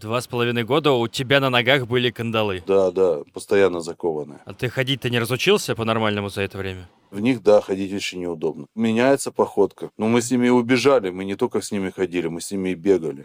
Два с половиной года у тебя на ногах были кандалы. Да, да, постоянно закованные. А ты ходить-то не разучился по-нормальному за это время? В них, да, ходить очень неудобно. Меняется походка. Но мы с ними убежали, мы не только с ними ходили, мы с ними и бегали.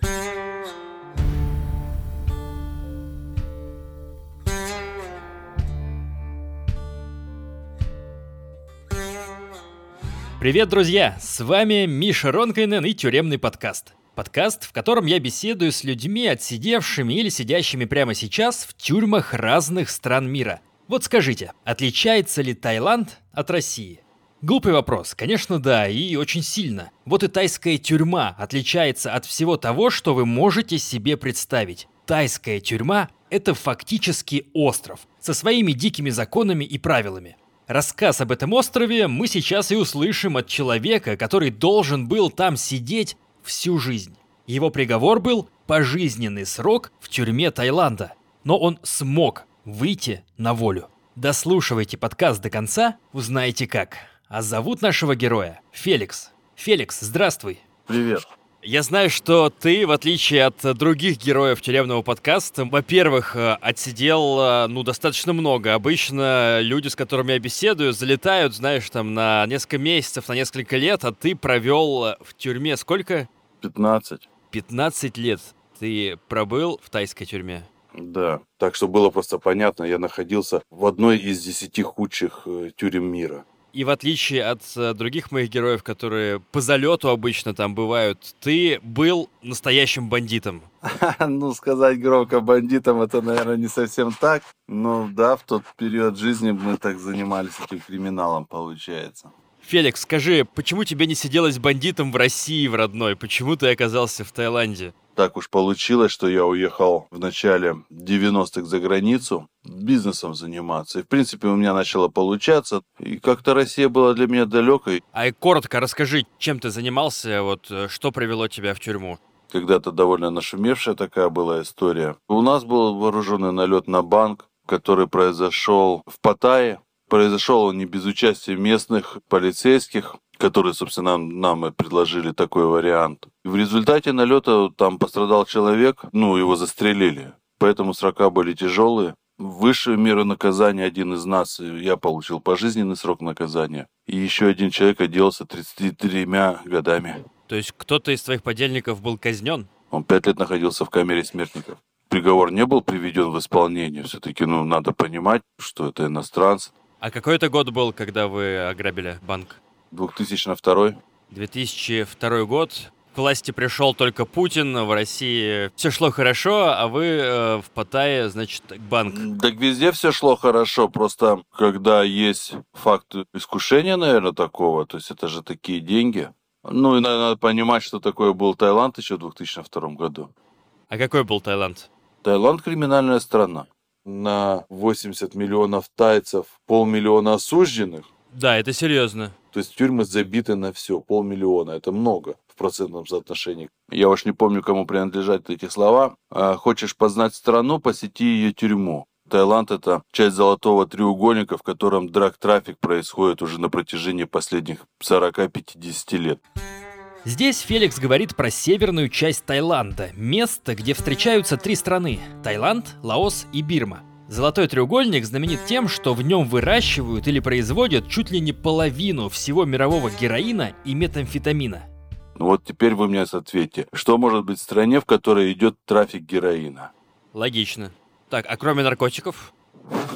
Привет, друзья! С вами Миша Ронкайнен и Тюремный подкаст. Подкаст, в котором я беседую с людьми, отсидевшими или сидящими прямо сейчас в тюрьмах разных стран мира. Вот скажите, отличается ли Таиланд от России? Глупый вопрос, конечно, да, и очень сильно. Вот и тайская тюрьма отличается от всего того, что вы можете себе представить. Тайская тюрьма – это фактически остров со своими дикими законами и правилами. Рассказ об этом острове мы сейчас и услышим от человека, который должен был там сидеть всю жизнь. Его приговор был пожизненный срок в тюрьме Таиланда. Но он смог выйти на волю. Дослушивайте подкаст до конца, узнаете как. А зовут нашего героя Феликс. Феликс, здравствуй. Привет. Я знаю, что ты, в отличие от других героев тюремного подкаста, во-первых, э, отсидел, э, ну, достаточно много. Обычно люди, с которыми я беседую, залетают, знаешь, там, на несколько месяцев, на несколько лет, а ты провел э, в тюрьме сколько? 15. 15 лет ты пробыл в тайской тюрьме. Да. Так что было просто понятно, я находился в одной из десяти худших тюрем мира. И в отличие от э, других моих героев, которые по залету обычно там бывают, ты был настоящим бандитом. Ну, сказать громко бандитом, это, наверное, не совсем так. Но да, в тот период жизни мы так занимались этим криминалом, получается. Феликс, скажи, почему тебе не сиделось бандитом в России, в родной? Почему ты оказался в Таиланде? Так уж получилось, что я уехал в начале 90-х за границу бизнесом заниматься. И, в принципе, у меня начало получаться. И как-то Россия была для меня далекой. А и коротко расскажи, чем ты занимался, вот э, что привело тебя в тюрьму? Когда-то довольно нашумевшая такая была история. У нас был вооруженный налет на банк, который произошел в Паттайе. Произошел он не без участия местных полицейских, которые, собственно, нам, нам и предложили такой вариант. И в результате налета там пострадал человек, ну, его застрелили. Поэтому срока были тяжелые. Высшую меру наказания один из нас, я получил пожизненный срок наказания. И еще один человек отделался 33 годами. То есть кто-то из твоих подельников был казнен? Он пять лет находился в камере смертников. Приговор не был приведен в исполнение. Все-таки, ну, надо понимать, что это иностранцы. А какой это год был, когда вы ограбили банк? 2002. 2002 год. К власти пришел только Путин, в России все шло хорошо, а вы э, в Паттайе, значит, банк. Так везде все шло хорошо, просто когда есть факт искушения, наверное, такого, то есть это же такие деньги. Ну и надо, надо понимать, что такое был Таиланд еще в 2002 году. А какой был Таиланд? Таиланд криминальная страна. На 80 миллионов тайцев, полмиллиона осужденных. Да, это серьезно. То есть тюрьмы забиты на все, полмиллиона. Это много в процентном соотношении. Я уж не помню, кому принадлежат эти слова. А, хочешь познать страну, посети ее тюрьму. Таиланд – это часть золотого треугольника, в котором драг-трафик происходит уже на протяжении последних 40-50 лет. Здесь Феликс говорит про северную часть Таиланда, место, где встречаются три страны – Таиланд, Лаос и Бирма – Золотой треугольник знаменит тем, что в нем выращивают или производят чуть ли не половину всего мирового героина и метамфетамина. Ну вот теперь вы мне ответьте, что может быть в стране, в которой идет трафик героина? Логично. Так, а кроме наркотиков?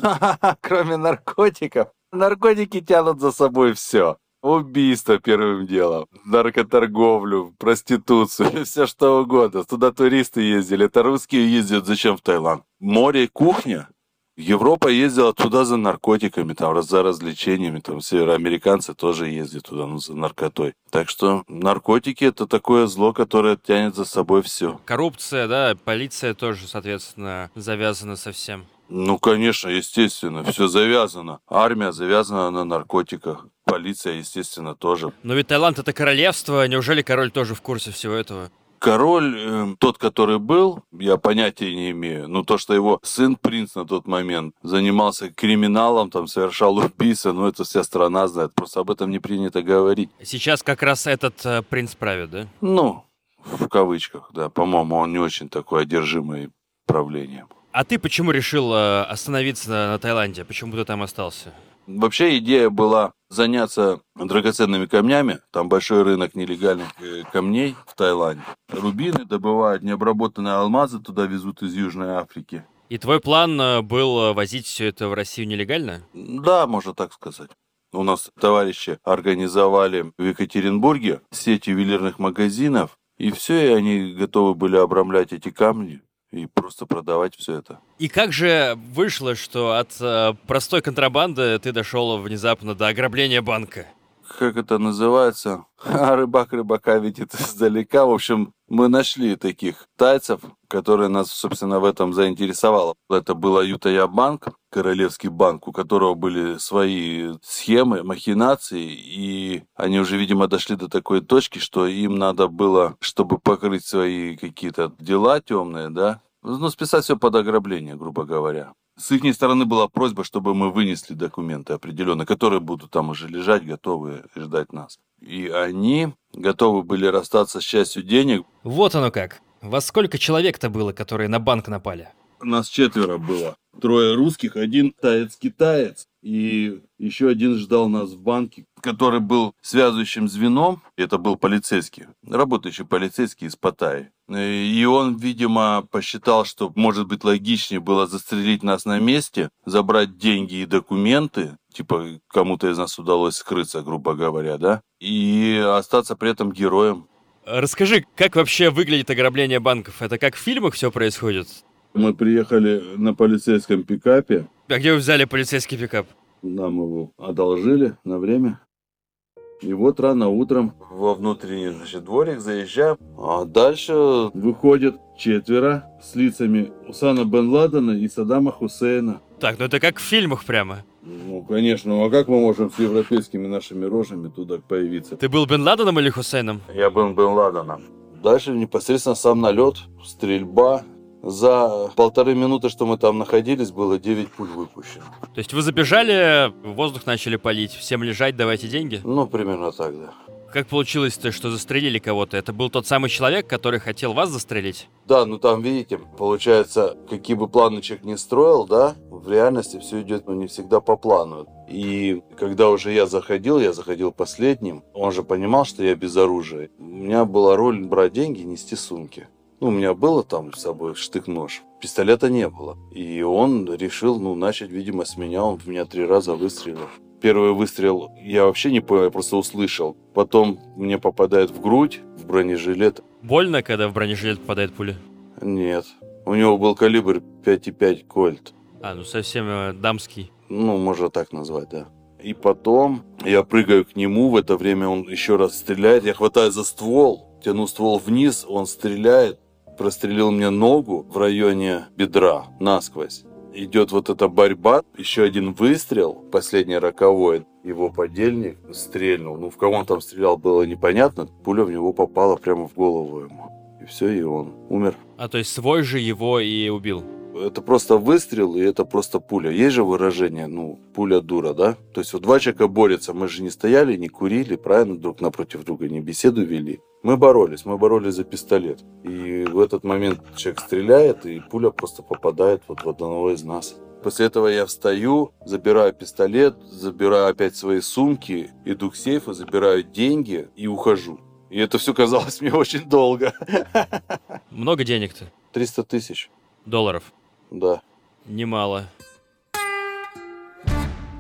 Кроме наркотиков? Наркотики тянут за собой все. Убийство первым делом, наркоторговлю, проституцию, все что угодно. Туда туристы ездили, это русские ездят зачем в Таиланд? Море, кухня? Европа ездила туда за наркотиками, там, за развлечениями, там, североамериканцы тоже ездят туда, ну, за наркотой. Так что наркотики это такое зло, которое тянет за собой все. Коррупция, да, полиция тоже, соответственно, завязана со всем. Ну, конечно, естественно, все завязано. Армия завязана на наркотиках. Полиция, естественно, тоже. Но ведь Таиланд это королевство, неужели король тоже в курсе всего этого? Король, э, тот, который был, я понятия не имею. Но то, что его сын принц на тот момент занимался криминалом, там совершал убийство, ну это вся страна знает. Просто об этом не принято говорить. Сейчас как раз этот э, принц правит, да? Ну, В кавычках, да. По-моему, он не очень такой одержимый правлением. А ты почему решил э, остановиться на, на Таиланде? Почему ты там остался? Вообще идея была заняться драгоценными камнями. Там большой рынок нелегальных э, камней в Таиланде. Рубины добывают, необработанные алмазы туда везут из Южной Африки. И твой план э, был э, возить все это в Россию нелегально? Да, можно так сказать. У нас товарищи организовали в Екатеринбурге сеть ювелирных магазинов, и все, и они готовы были обрамлять эти камни и просто продавать все это. И как же вышло, что от э, простой контрабанды ты дошел внезапно до ограбления банка? Как это называется, а рыбак рыбака видит издалека. В общем, мы нашли таких тайцев, которые нас, собственно, в этом заинтересовало. Это был Аютая банк, королевский банк, у которого были свои схемы, махинации, и они уже, видимо, дошли до такой точки, что им надо было, чтобы покрыть свои какие-то дела темные, да, ну, списать все под ограбление, грубо говоря. С их стороны была просьба, чтобы мы вынесли документы определенно, которые будут там уже лежать, готовы ждать нас. И они готовы были расстаться с частью денег. Вот оно как. Во сколько человек-то было, которые на банк напали? Нас четверо было. Трое русских, один таец-китаец и еще один ждал нас в банке, который был связывающим звеном. Это был полицейский, работающий полицейский из Паттайи. И он, видимо, посчитал, что может быть логичнее было застрелить нас на месте, забрать деньги и документы, типа кому-то из нас удалось скрыться, грубо говоря, да, и остаться при этом героем. Расскажи, как вообще выглядит ограбление банков? Это как в фильмах все происходит? Мы приехали на полицейском пикапе. А где вы взяли полицейский пикап? Нам его одолжили на время. И вот рано утром во внутренний значит, дворик заезжаем, а дальше выходят четверо с лицами Усана Бен Ладена и Саддама Хусейна. Так, ну это как в фильмах прямо. Ну, конечно, ну а как мы можем с европейскими нашими рожами туда появиться? Ты был Бен Ладеном или Хусейном? Я был Бен Ладеном. Дальше непосредственно сам налет, стрельба, за полторы минуты, что мы там находились, было 9 пуль выпущено. То есть вы забежали, воздух начали палить, всем лежать, давайте деньги? Ну, примерно так, да. Как получилось-то, что застрелили кого-то? Это был тот самый человек, который хотел вас застрелить? Да, ну там, видите, получается, какие бы планы человек не строил, да, в реальности все идет, ну, не всегда по плану. И когда уже я заходил, я заходил последним, он же понимал, что я без оружия. У меня была роль брать деньги нести сумки. Ну, у меня было там с собой штык-нож. Пистолета не было. И он решил, ну, начать, видимо, с меня. Он в меня три раза выстрелил. Первый выстрел я вообще не понял, я просто услышал. Потом мне попадает в грудь, в бронежилет. Больно, когда в бронежилет попадает пуля? Нет. У него был калибр 5,5 кольт. А, ну совсем э, дамский. Ну, можно так назвать, да. И потом я прыгаю к нему, в это время он еще раз стреляет, я хватаю за ствол, тяну ствол вниз, он стреляет, прострелил мне ногу в районе бедра насквозь. Идет вот эта борьба, еще один выстрел, последний роковой, его подельник стрельнул. Ну, в кого он там стрелял, было непонятно. Пуля в него попала прямо в голову ему. И все, и он умер. А то есть свой же его и убил? Это просто выстрел, и это просто пуля. Есть же выражение, ну, пуля дура, да? То есть вот два человека борются, мы же не стояли, не курили, правильно, друг напротив друга, не беседу вели. Мы боролись, мы боролись за пистолет. И в этот момент человек стреляет, и пуля просто попадает вот в одного из нас. После этого я встаю, забираю пистолет, забираю опять свои сумки, иду к сейфу, забираю деньги и ухожу. И это все казалось мне очень долго. Много денег-то? 300 тысяч. Долларов? Да. Немало.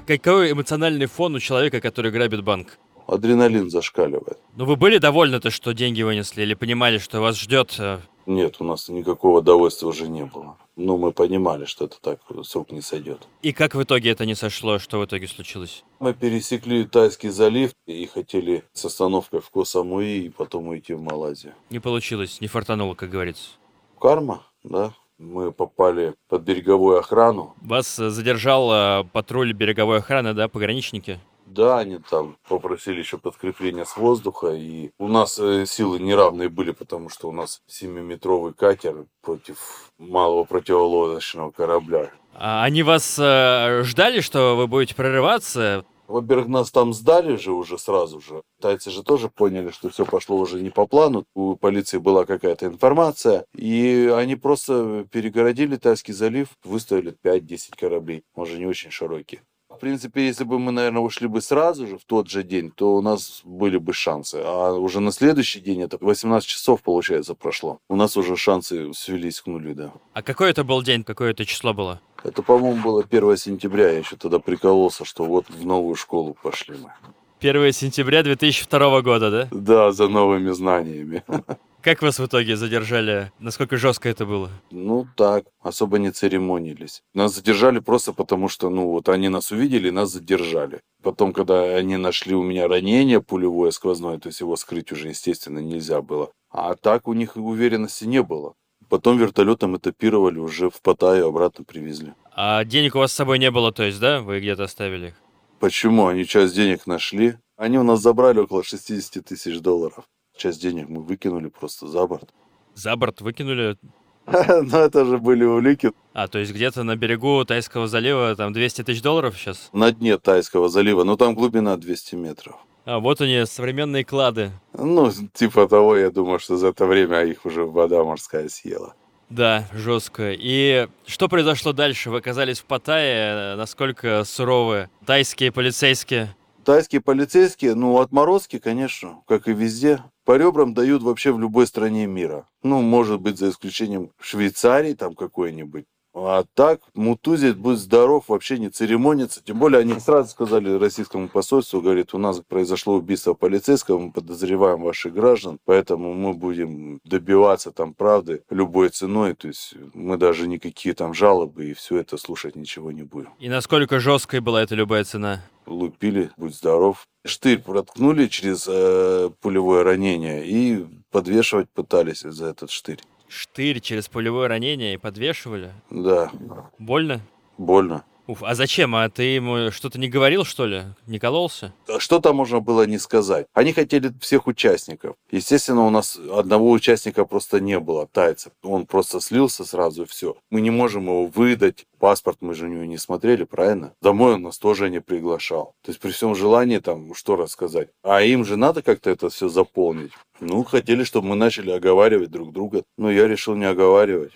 Какой эмоциональный фон у человека, который грабит банк? Адреналин зашкаливает. Ну вы были довольны то, что деньги вынесли, или понимали, что вас ждет? Э? Нет, у нас никакого удовольствия уже не было. Ну, мы понимали, что это так с рук не сойдет. И как в итоге это не сошло? Что в итоге случилось? Мы пересекли Тайский залив и хотели с остановкой в Косамуи и потом уйти в Малайзию. Не получилось, не фартануло, как говорится. Карма, да мы попали под береговую охрану. Вас э, задержал э, патруль береговой охраны, да, пограничники? Да, они там попросили еще подкрепление с воздуха, и у нас э, силы неравные были, потому что у нас 7-метровый катер против малого противолодочного корабля. А они вас э, ждали, что вы будете прорываться? Во-первых, нас там сдали же уже сразу же. Тайцы же тоже поняли, что все пошло уже не по плану. У полиции была какая-то информация. И они просто перегородили Тайский залив, выставили 5-10 кораблей. Может, не очень широкие. В принципе, если бы мы, наверное, ушли бы сразу же в тот же день, то у нас были бы шансы. А уже на следующий день, это 18 часов, получается, прошло. У нас уже шансы свелись к нулю, да. А какой это был день, какое это число было? Это, по-моему, было 1 сентября. Я еще тогда прикололся, что вот в новую школу пошли мы. 1 сентября 2002 года, да? Да, за новыми знаниями. Как вас в итоге задержали? Насколько жестко это было? Ну так, особо не церемонились. Нас задержали просто потому, что, ну вот, они нас увидели, нас задержали. Потом, когда они нашли у меня ранение пулевое сквозное, то есть его скрыть уже, естественно, нельзя было. А так у них уверенности не было. Потом вертолетом этапировали, уже в Паттайю обратно привезли. А денег у вас с собой не было, то есть, да? Вы где-то оставили их? Почему? Они часть денег нашли. Они у нас забрали около 60 тысяч долларов. Часть денег мы выкинули просто за борт. За борт выкинули? Ну, это же были улики. А, то есть где-то на берегу Тайского залива там 200 тысяч долларов сейчас? На дне Тайского залива, но там глубина 200 метров. А вот они, современные клады. Ну, типа того, я думаю, что за это время их уже вода морская съела. Да, жестко. И что произошло дальше? Вы оказались в Паттайе. Насколько суровые тайские полицейские? Тайские полицейские, ну, отморозки, конечно, как и везде. По ребрам дают вообще в любой стране мира. Ну, может быть, за исключением Швейцарии там какой-нибудь. А так, мутузит, будь здоров, вообще не церемонится. Тем более, они сразу сказали российскому посольству, говорит, у нас произошло убийство полицейского, мы подозреваем ваших граждан, поэтому мы будем добиваться там правды любой ценой. То есть мы даже никакие там жалобы и все это слушать ничего не будем. И насколько жесткой была эта любая цена? Лупили, будь здоров. Штырь проткнули через э, пулевое ранение и подвешивать пытались за этот штырь штырь через пулевое ранение и подвешивали? Да. Больно? Больно. Уф, а зачем? А ты ему что-то не говорил, что ли? Не кололся? Что там можно было не сказать? Они хотели всех участников. Естественно, у нас одного участника просто не было, тайца. Он просто слился сразу и все. Мы не можем его выдать. Паспорт мы же у него не смотрели, правильно? Домой он нас тоже не приглашал. То есть при всем желании там что рассказать. А им же надо как-то это все заполнить. Ну, хотели, чтобы мы начали оговаривать друг друга. Но я решил не оговаривать.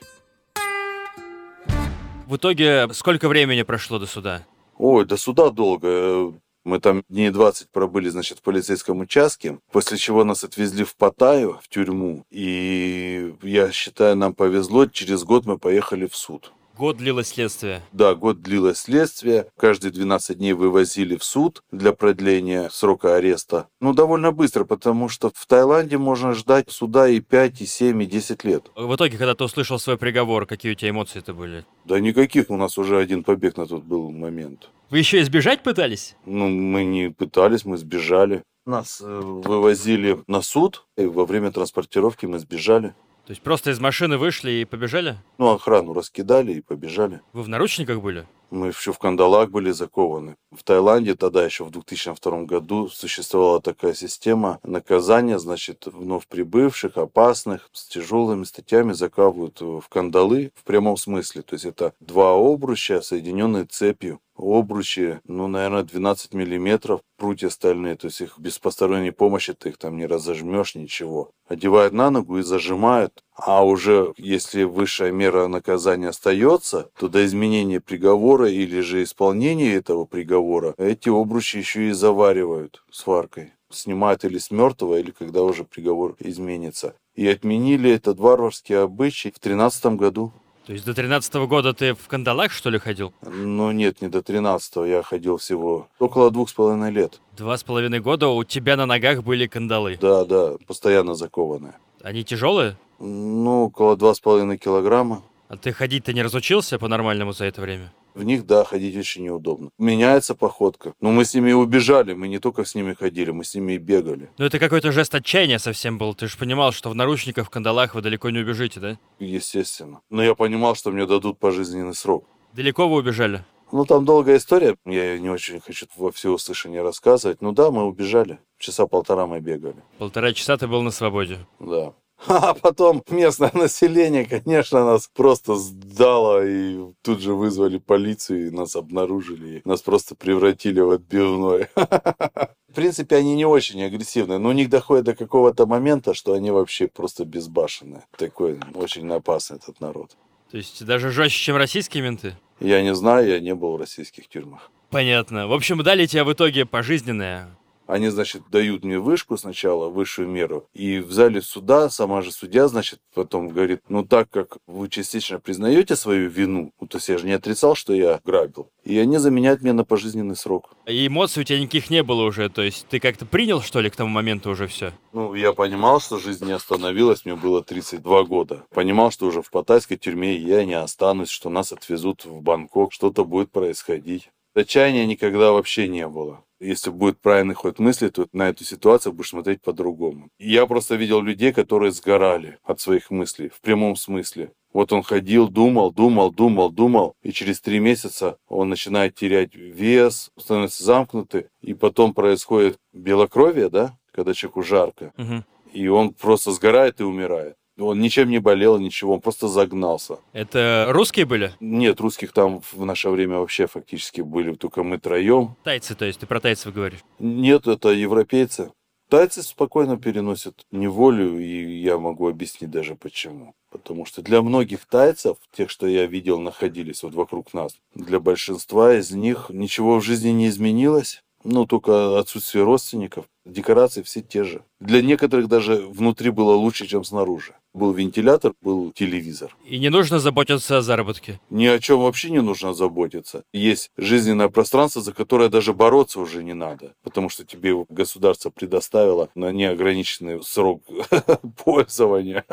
В итоге сколько времени прошло до суда? Ой, до суда долго. Мы там дней 20 пробыли, значит, в полицейском участке, после чего нас отвезли в Паттайю, в тюрьму. И я считаю, нам повезло, через год мы поехали в суд. Год длилось следствие. Да, год длилось следствие. Каждые 12 дней вывозили в суд для продления срока ареста. Ну, довольно быстро, потому что в Таиланде можно ждать суда и 5, и 7, и 10 лет. В итоге, когда ты услышал свой приговор, какие у тебя эмоции это были? Да никаких, у нас уже один побег на тот был момент. Вы еще избежать пытались? Ну, мы не пытались, мы сбежали. Нас э, вывозили на суд, и во время транспортировки мы сбежали. То есть просто из машины вышли и побежали? Ну, охрану раскидали и побежали. Вы в наручниках были? Мы еще в кандалах были закованы. В Таиланде тогда еще в 2002 году существовала такая система наказания, значит, вновь прибывших, опасных, с тяжелыми статьями заковывают в кандалы в прямом смысле. То есть это два обруча, соединенные цепью обручи, ну, наверное, 12 миллиметров, прутья стальные, то есть их без посторонней помощи ты их там не разожмешь, ничего. Одевают на ногу и зажимают, а уже если высшая мера наказания остается, то до изменения приговора или же исполнения этого приговора эти обручи еще и заваривают сваркой. Снимают или с мертвого, или когда уже приговор изменится. И отменили этот варварский обычай в 13 году. То есть до 13 -го года ты в кандалах, что ли, ходил? Ну нет, не до 13 -го. я ходил всего около двух с половиной лет. Два с половиной года у тебя на ногах были кандалы? Да, да, постоянно закованные. Они тяжелые? Ну, около два с половиной килограмма. А ты ходить-то не разучился по-нормальному за это время? В них, да, ходить очень неудобно. Меняется походка. Но мы с ними и убежали. Мы не только с ними ходили, мы с ними и бегали. Ну это какой-то жест отчаяния совсем был. Ты же понимал, что в наручниках, в кандалах вы далеко не убежите, да? Естественно. Но я понимал, что мне дадут пожизненный срок. Далеко вы убежали? Ну, там долгая история. Я не очень хочу во всеуслышание рассказывать. Ну да, мы убежали. Часа полтора мы бегали. Полтора часа ты был на свободе? Да. А потом местное население, конечно, нас просто сдало, и тут же вызвали полицию, и нас обнаружили, и нас просто превратили в отбивной. В принципе, они не очень агрессивные, но у них доходит до какого-то момента, что они вообще просто безбашенные. Такой очень опасный этот народ. То есть даже жестче, чем российские менты? Я не знаю, я не был в российских тюрьмах. Понятно. В общем, дали тебе в итоге пожизненное. Они, значит, дают мне вышку сначала, высшую меру. И в зале суда сама же судья, значит, потом говорит, ну так как вы частично признаете свою вину, ну, то есть я же не отрицал, что я грабил, и они заменяют меня на пожизненный срок. И эмоций у тебя никаких не было уже, то есть ты как-то принял, что ли, к тому моменту уже все? Ну, я понимал, что жизнь не остановилась, мне было 32 года. Понимал, что уже в паттайской тюрьме я не останусь, что нас отвезут в Бангкок, что-то будет происходить. Отчаяния никогда вообще не было. Если будет правильный ход мысли, то на эту ситуацию будешь смотреть по-другому. Я просто видел людей, которые сгорали от своих мыслей, в прямом смысле. Вот он ходил, думал, думал, думал, думал, и через три месяца он начинает терять вес, становится замкнутый, и потом происходит белокровие, да, когда человеку жарко, Угу. и он просто сгорает и умирает. Он ничем не болел, ничего, он просто загнался. Это русские были? Нет, русских там в наше время вообще фактически были только мы троем. Тайцы, то есть ты про тайцев говоришь. Нет, это европейцы. Тайцы спокойно переносят неволю, и я могу объяснить даже почему. Потому что для многих тайцев, тех, что я видел, находились вот вокруг нас, для большинства из них ничего в жизни не изменилось. Ну, только отсутствие родственников. Декорации все те же. Для некоторых даже внутри было лучше, чем снаружи. Был вентилятор, был телевизор. И не нужно заботиться о заработке. Ни о чем вообще не нужно заботиться. Есть жизненное пространство, за которое даже бороться уже не надо. Потому что тебе его государство предоставило на неограниченный срок пользования.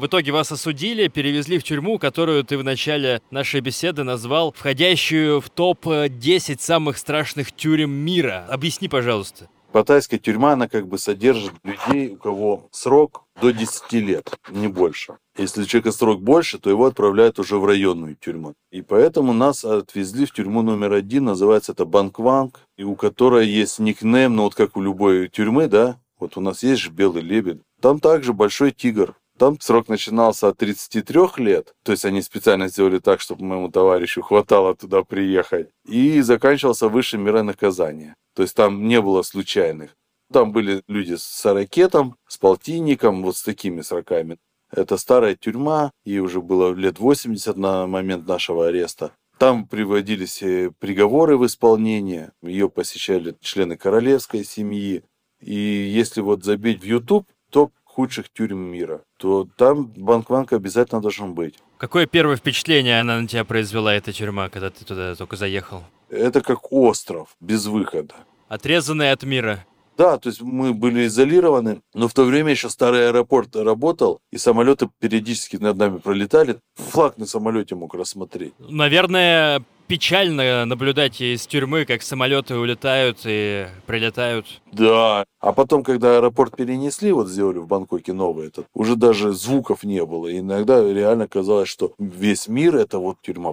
В итоге вас осудили, перевезли в тюрьму, которую ты в начале нашей беседы назвал входящую в топ-10 самых страшных тюрем мира. Объясни, пожалуйста. Паттайская тюрьма, она как бы содержит людей, у кого срок до 10 лет, не больше. Если у человека срок больше, то его отправляют уже в районную тюрьму. И поэтому нас отвезли в тюрьму номер один, называется это Банкванг, и у которой есть никнейм, ну вот как у любой тюрьмы, да, вот у нас есть же белый лебедь. Там также большой тигр. Там срок начинался от 33 лет, то есть они специально сделали так, чтобы моему товарищу хватало туда приехать, и заканчивался высшей мерой наказания. То есть там не было случайных. Там были люди с ракетом, с полтинником, вот с такими сроками. Это старая тюрьма, ей уже было лет 80 на момент нашего ареста. Там приводились э, приговоры в исполнение, ее посещали члены королевской семьи. И если вот забить в YouTube, топ худших тюрем мира, то там Банкванг обязательно должен быть. Какое первое впечатление она на тебя произвела, эта тюрьма, когда ты туда только заехал? Это как остров без выхода. Отрезанный от мира. Да, то есть мы были изолированы, но в то время еще старый аэропорт работал, и самолеты периодически над нами пролетали. Флаг на самолете мог рассмотреть. Наверное, печально наблюдать из тюрьмы, как самолеты улетают и прилетают. Да. А потом, когда аэропорт перенесли, вот сделали в Бангкоке новый этот, уже даже звуков не было. И иногда реально казалось, что весь мир это вот тюрьма.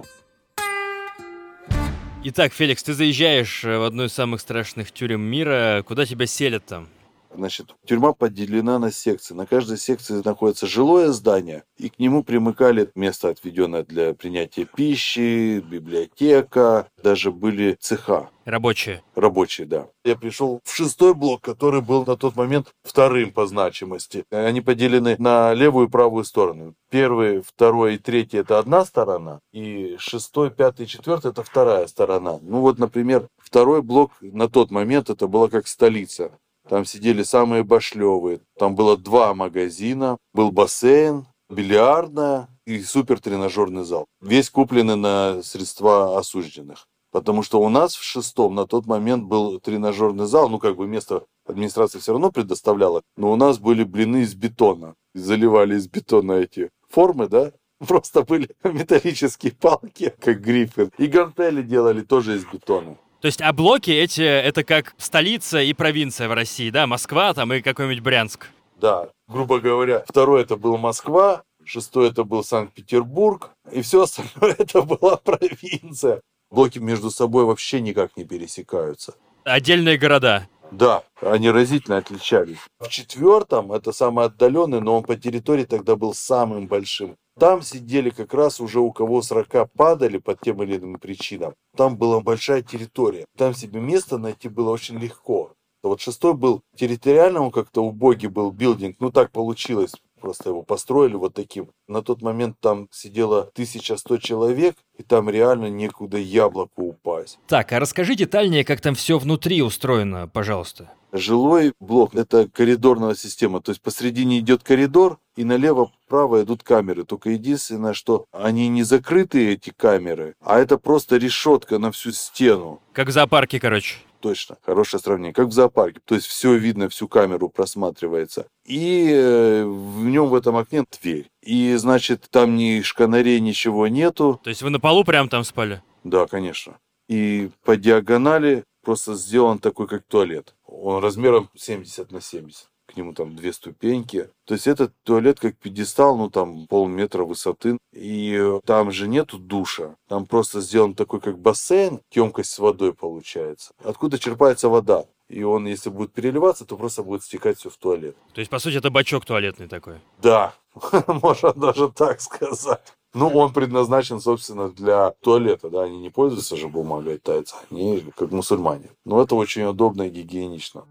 Итак, Феликс, ты заезжаешь в одну из самых страшных тюрем мира. Куда тебя селят там? Значит, тюрьма поделена на секции. На каждой секции находится жилое здание, и к нему примыкали место, отведенное для принятия пищи, библиотека, даже были цеха. Рабочие. Рабочие, да. Я пришел в шестой блок, который был на тот момент вторым по значимости. Они поделены на левую и правую сторону. Первый, второй и третий – это одна сторона, и шестой, пятый и четвертый – это вторая сторона. Ну вот, например, второй блок на тот момент это была как столица. Там сидели самые башлевые. Там было два магазина, был бассейн, бильярдная и супер тренажерный зал. Весь купленный на средства осужденных. Потому что у нас в шестом на тот момент был тренажерный зал, ну как бы место администрация все равно предоставляла, но у нас были блины из бетона. Заливали из бетона эти формы, да, просто были металлические палки, как гриффин. И гантели делали тоже из бетона. То есть, а блоки эти, это как столица и провинция в России, да? Москва там и какой-нибудь Брянск. Да, грубо говоря, второй это был Москва, шестой это был Санкт-Петербург, и все остальное это была провинция. Блоки между собой вообще никак не пересекаются. отдельные города. Да, они разительно отличались. В четвертом, это самый отдаленный, но он по территории тогда был самым большим. Там сидели как раз уже у кого срока падали по тем или иным причинам. Там была большая территория. Там себе место найти было очень легко. Вот шестой был территориально, он как-то убогий был билдинг. Ну так получилось. Просто его построили вот таким. На тот момент там сидело 1100 человек, и там реально некуда яблоку упасть. Так, а расскажи детальнее, как там все внутри устроено, пожалуйста. Жилой блок – это коридорная система, то есть посредине идет коридор, и налево-право идут камеры. Только единственное, что они не закрытые, эти камеры, а это просто решетка на всю стену. Как в зоопарке, короче. Точно, хорошее сравнение. Как в зоопарке. То есть все видно, всю камеру просматривается. И э, в нем в этом окне дверь. И значит, там ни шканарей, ничего нету. То есть вы на полу прям там спали? Да, конечно. И по диагонали просто сделан такой, как туалет. Он размером 70 на 70 к нему там две ступеньки. То есть этот туалет как пьедестал, ну там полметра высоты. И там же нету душа. Там просто сделан такой как бассейн, емкость с водой получается. Откуда черпается вода? И он, если будет переливаться, то просто будет стекать все в туалет. То есть, по сути, это бачок туалетный такой? Да, можно даже так сказать. Ну, он предназначен, собственно, для туалета, да, они не пользуются же бумагой тайцы, они как мусульмане. Но это очень удобно и гигиенично.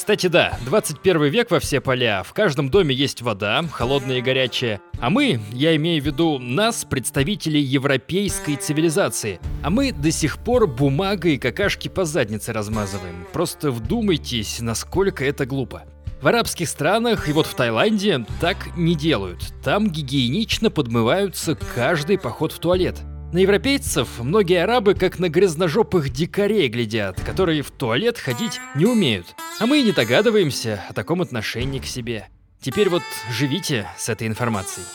Кстати, да, 21 век во все поля, в каждом доме есть вода, холодная и горячая. А мы, я имею в виду нас, представителей европейской цивилизации, а мы до сих пор бумагой и какашки по заднице размазываем. Просто вдумайтесь, насколько это глупо. В арабских странах и вот в Таиланде так не делают. Там гигиенично подмываются каждый поход в туалет. На европейцев многие арабы как на грязножопых дикарей глядят, которые в туалет ходить не умеют. А мы и не догадываемся о таком отношении к себе. Теперь вот живите с этой информацией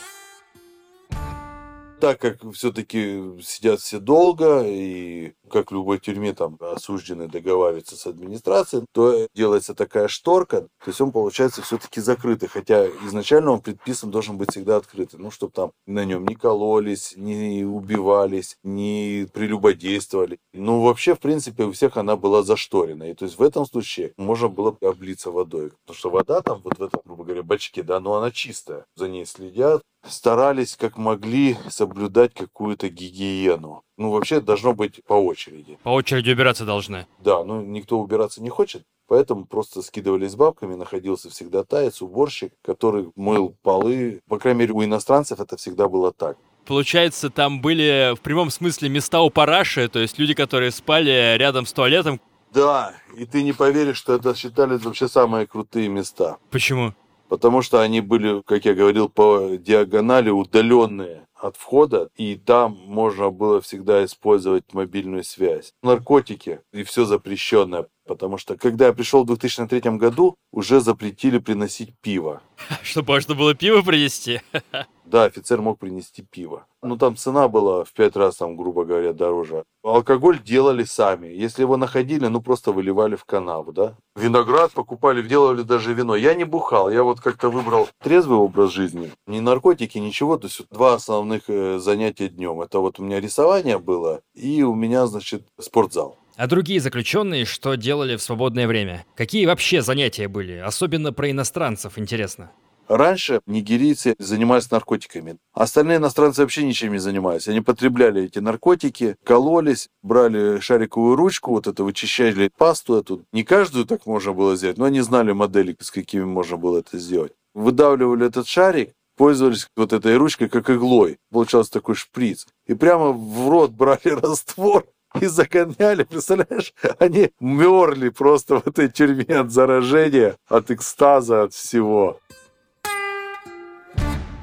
так как все-таки сидят все долго, и как в любой тюрьме там осужденный договаривается с администрацией, то делается такая шторка, то есть он получается все-таки закрытый, хотя изначально он предписан должен быть всегда открытый, ну, чтобы там на нем не кололись, не убивались, не прелюбодействовали. Ну, вообще, в принципе, у всех она была зашторена, и то есть в этом случае можно было облиться водой, потому что вода там вот в этом, грубо говоря, бачке, да, но она чистая, за ней следят, старались как могли соблюдать какую-то гигиену. Ну, вообще должно быть по очереди. По очереди убираться должны. Да, ну никто убираться не хочет, поэтому просто скидывались бабками, находился всегда таец, уборщик, который мыл полы. По крайней мере, у иностранцев это всегда было так. Получается, там были в прямом смысле места у параши, то есть люди, которые спали рядом с туалетом. Да, и ты не поверишь, что это считались вообще самые крутые места. Почему? потому что они были, как я говорил, по диагонали удаленные от входа, и там можно было всегда использовать мобильную связь. Наркотики и все запрещенное, потому что когда я пришел в 2003 году, уже запретили приносить пиво. Чтобы можно было пиво принести? Да, офицер мог принести пиво. Ну, там цена была в пять раз, там, грубо говоря, дороже. Алкоголь делали сами. Если его находили, ну, просто выливали в канаву, да. Виноград покупали, делали даже вино. Я не бухал, я вот как-то выбрал трезвый образ жизни. Ни наркотики, ничего. То есть два основных э, занятия днем. Это вот у меня рисование было, и у меня, значит, спортзал. А другие заключенные что делали в свободное время? Какие вообще занятия были? Особенно про иностранцев интересно. Раньше нигерийцы занимались наркотиками. Остальные иностранцы вообще ничем не занимались. Они потребляли эти наркотики, кололись, брали шариковую ручку, вот это вычищали пасту эту. Не каждую так можно было сделать, но они знали модели, с какими можно было это сделать. Выдавливали этот шарик, пользовались вот этой ручкой как иглой. Получался такой шприц. И прямо в рот брали раствор и загоняли, представляешь? Они мерли просто в этой тюрьме от заражения, от экстаза, от всего.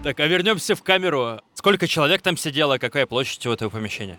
Так, а вернемся в камеру. Сколько человек там сидело, какая площадь у этого помещения?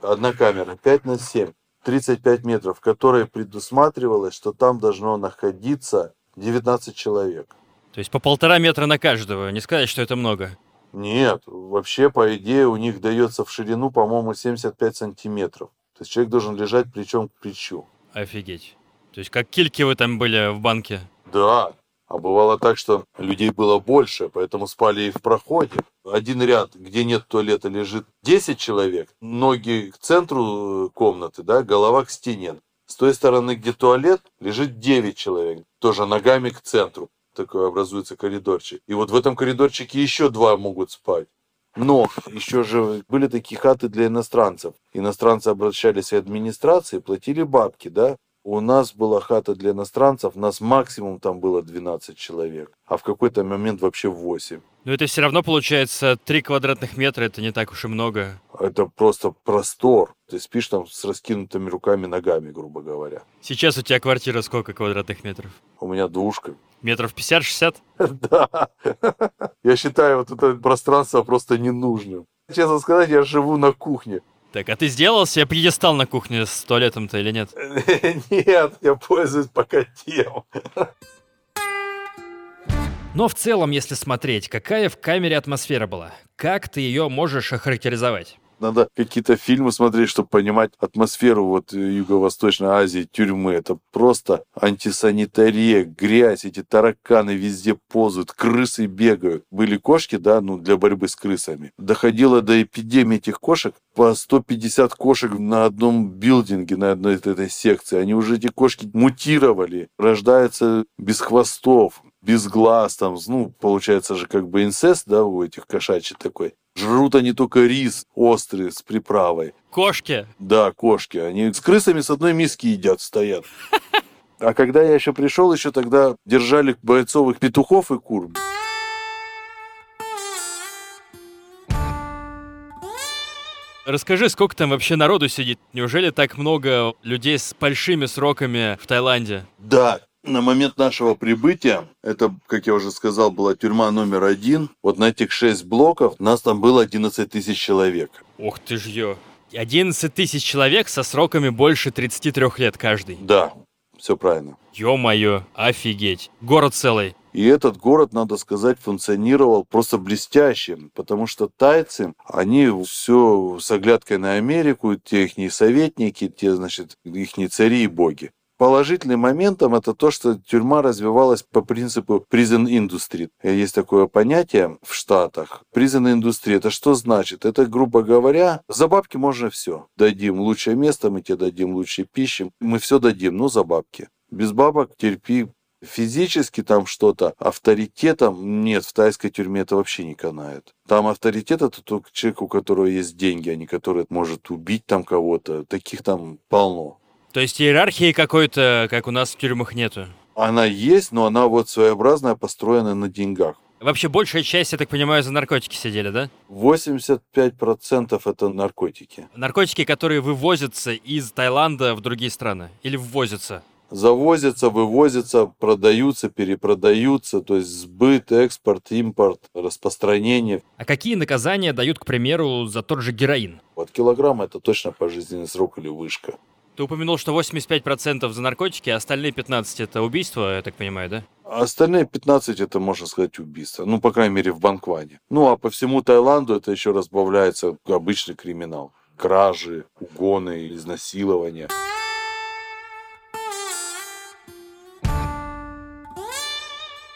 Одна камера, 5 на 7, 35 метров, в которой предусматривалось, что там должно находиться 19 человек. То есть по полтора метра на каждого, не сказать, что это много. Нет, вообще, по идее, у них дается в ширину, по-моему, 75 сантиметров. То есть человек должен лежать плечом к плечу. Офигеть. То есть как кильки вы там были в банке? Да, а бывало так, что людей было больше, поэтому спали и в проходе. Один ряд, где нет туалета, лежит 10 человек, ноги к центру э, комнаты, да, голова к стене. С той стороны, где туалет, лежит 9 человек, тоже ногами к центру. Такой образуется коридорчик. И вот в этом коридорчике еще два могут спать. Но еще же были такие хаты для иностранцев. Иностранцы обращались к администрации, платили бабки, да? У нас была хата для иностранцев, нас максимум там было 12 человек, а в какой-то момент вообще 8. Но это все равно получается 3 квадратных метра, это не так уж и много. Это просто простор. Ты спишь там с раскинутыми руками, ногами, грубо говоря. Сейчас у тебя квартира сколько квадратных метров? У меня двушка. Метров 50-60? Да. Я считаю вот это пространство просто ненужным. Честно сказать, я живу на кухне. Так, а ты сделал себе пьедестал на кухне с туалетом-то или нет? Нет, я пользуюсь пока тем. Но в целом, если смотреть, какая в камере атмосфера была? Как ты ее можешь охарактеризовать? Надо какие-то фильмы смотреть, чтобы понимать атмосферу вот Юго-Восточной Азии, тюрьмы. Это просто антисанитария, грязь, эти тараканы везде ползают, крысы бегают. Были кошки, да, ну, для борьбы с крысами. Доходило до эпидемии этих кошек. По 150 кошек на одном билдинге, на одной этой секции. Они уже, эти кошки, мутировали, рождаются без хвостов без глаз, там, ну, получается же как бы инцест, да, у этих кошачий такой. Жрут они только рис острый с приправой. Кошки? Да, кошки. Они с крысами с одной миски едят, стоят. А когда я еще пришел, еще тогда держали бойцовых петухов и кур. Расскажи, сколько там вообще народу сидит? Неужели так много людей с большими сроками в Таиланде? Да, на момент нашего прибытия, это, как я уже сказал, была тюрьма номер один. Вот на этих шесть блоков нас там было 11 тысяч человек. Ох ты ж ё. 11 тысяч человек со сроками больше 33 лет каждый. Да, все правильно. Ё-моё, офигеть. Город целый. И этот город, надо сказать, функционировал просто блестяще, потому что тайцы, они все с оглядкой на Америку, те их советники, те, значит, их цари и боги. Положительным моментом это то, что тюрьма развивалась по принципу prison industry. Есть такое понятие в Штатах. Prison industry это что значит? Это, грубо говоря, за бабки можно все. Дадим лучшее место, мы тебе дадим лучшие пищи, мы все дадим, ну за бабки. Без бабок терпи, Физически там что-то, авторитетом нет, в тайской тюрьме это вообще не канает. Там авторитет это только человек, у которого есть деньги, а не который может убить там кого-то. Таких там полно. То есть иерархии какой-то, как у нас в тюрьмах, нету? Она есть, но она вот своеобразная, построена на деньгах. Вообще большая часть, я так понимаю, за наркотики сидели, да? 85% это наркотики. Наркотики, которые вывозятся из Таиланда в другие страны? Или ввозятся? Завозятся, вывозятся, продаются, перепродаются, то есть сбыт, экспорт, импорт, распространение. А какие наказания дают, к примеру, за тот же героин? Вот килограмм это точно пожизненный срок или вышка. Ты упомянул, что 85% за наркотики, а остальные 15% это убийство, я так понимаю, да? А остальные 15 это, можно сказать, убийство. Ну, по крайней мере, в Банкване. Ну, а по всему Таиланду это еще разбавляется обычный криминал. Кражи, угоны, изнасилования.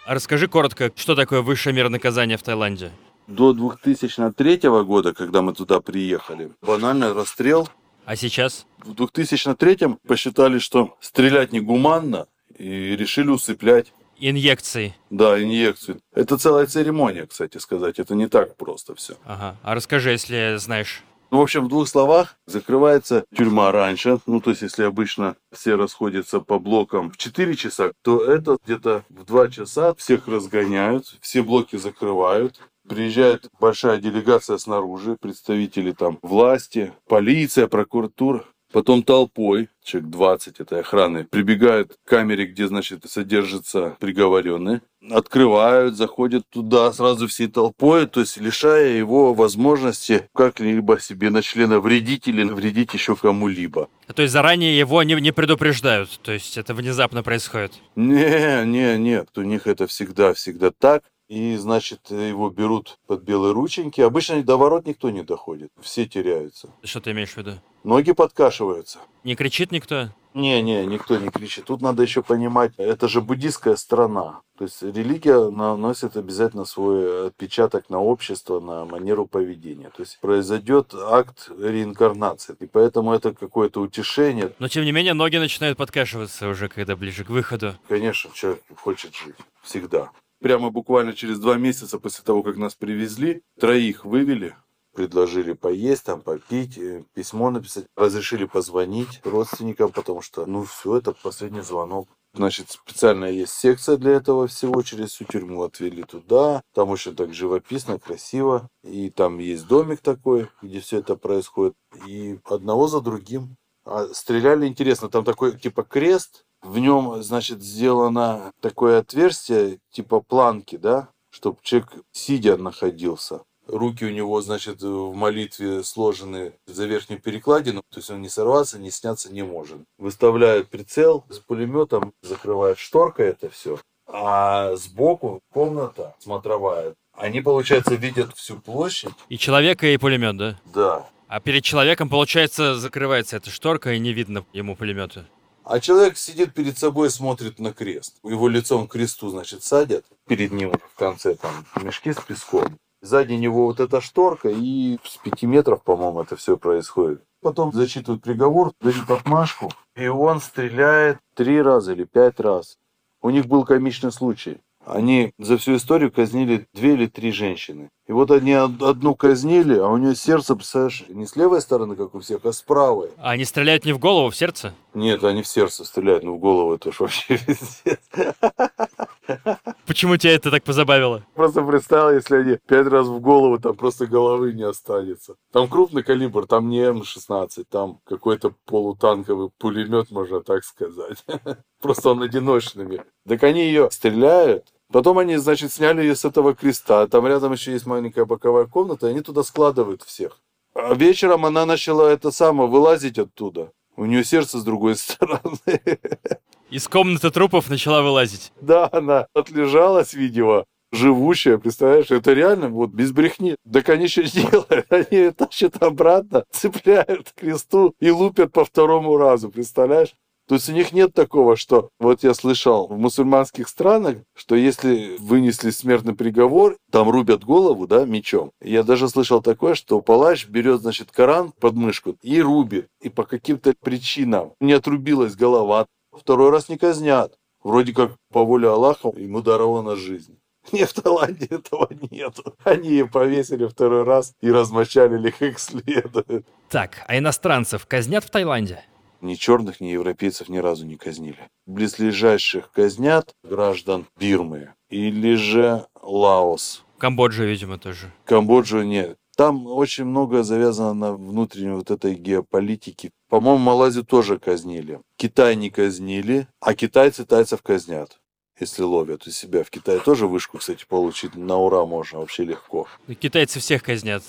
А расскажи коротко, что такое высшая мера наказания в Таиланде? До 2003 года, когда мы туда приехали, банальный расстрел а сейчас? В 2003-м посчитали, что стрелять негуманно и решили усыплять. Инъекции. Да, инъекции. Это целая церемония, кстати сказать. Это не так просто все. Ага. А расскажи, если знаешь. Ну, в общем, в двух словах, закрывается тюрьма раньше. Ну, то есть, если обычно все расходятся по блокам в 4 часа, то это где-то в 2 часа всех разгоняют, все блоки закрывают. Приезжает большая делегация снаружи, представители там власти, полиция, прокуратура. Потом толпой, человек 20 этой охраны, прибегают к камере, где, значит, содержится приговоренный. Открывают, заходят туда сразу всей толпой, то есть лишая его возможности как-либо себе на члена вредить или вредить еще кому-либо. То есть заранее его не, не предупреждают, то есть это внезапно происходит? Не, не, нет, у них это всегда, всегда так. И, значит, его берут под белые рученьки. Обычно до ворот никто не доходит, все теряются. Что ты имеешь в виду? Ноги подкашиваются. Не кричит никто? Не-не, никто не кричит. Тут надо еще понимать, это же буддийская страна. То есть религия наносит обязательно свой отпечаток на общество, на манеру поведения. То есть произойдет акт реинкарнации. И поэтому это какое-то утешение. Но тем не менее ноги начинают подкашиваться уже, когда ближе к выходу. Конечно, человек хочет жить. Всегда. Прямо буквально через два месяца после того, как нас привезли, троих вывели, предложили поесть, там попить, э, письмо написать, разрешили позвонить родственникам, потому что, ну, все, это последний звонок. Значит, специальная есть секция для этого всего, через всю тюрьму отвели туда. Там очень так живописно, красиво. И там есть домик такой, где все это происходит. И одного за другим. А стреляли интересно, там такой типа крест, в нем, значит, сделано такое отверстие, типа планки, да, чтобы человек сидя находился. Руки у него, значит, в молитве сложены за верхнюю перекладину, то есть он не сорваться, не сняться не может. Выставляют прицел с пулеметом, закрывают шторкой это все, а сбоку комната смотровая. Они, получается, видят всю площадь. И человека, и пулемет, да? Да. А перед человеком, получается, закрывается эта шторка, и не видно ему пулемета. А человек сидит перед собой и смотрит на крест. Его лицом к кресту, значит, садят. Перед ним в конце там мешки с песком. Сзади него вот эта шторка, и с пяти метров, по-моему, это все происходит. Потом зачитывают приговор, дают отмашку, и он стреляет три раза или пять раз. У них был комичный случай. Они за всю историю казнили две или три женщины. И вот они одну казнили, а у нее сердце, представляешь, не с левой стороны, как у всех, а с правой. А они стреляют не в голову, в сердце? Нет, они в сердце стреляют, но в голову это уж вообще везде. Почему тебя это так позабавило? Просто представил, если они пять раз в голову, там просто головы не останется. Там крупный калибр, там не М-16, там какой-то полутанковый пулемет, можно так сказать. Просто он одиночными. Так они ее стреляют, Потом они, значит, сняли ее с этого креста. Там рядом еще есть маленькая боковая комната, и они туда складывают всех. А вечером она начала это самое вылазить оттуда. У нее сердце с другой стороны. Из комнаты трупов начала вылазить. Да, она отлежалась, видимо, живущая, представляешь, это реально вот без брехни. Так они что делают? Они ее тащат обратно, цепляют к кресту и лупят по второму разу, представляешь? То есть у них нет такого, что вот я слышал в мусульманских странах, что если вынесли смертный приговор, там рубят голову, да, мечом. Я даже слышал такое, что палач берет, значит, Коран под мышку и рубит. И по каким-то причинам не отрубилась голова. Второй раз не казнят. Вроде как по воле Аллаха ему дарована жизнь. Нет, в Таиланде этого нету. Они ее повесили второй раз и размочалили как следует. Так, а иностранцев казнят в Таиланде? Ни черных, ни европейцев ни разу не казнили. Близлежащих казнят граждан Бирмы или же Лаос. Камбоджа, видимо, тоже. Камбоджу нет. Там очень много завязано на внутренней вот этой геополитике. По-моему, Малайзию тоже казнили. Китай не казнили, а китайцы тайцев казнят если ловят у себя. В Китае тоже вышку, кстати, получить на ура можно вообще легко. Китайцы всех казнят.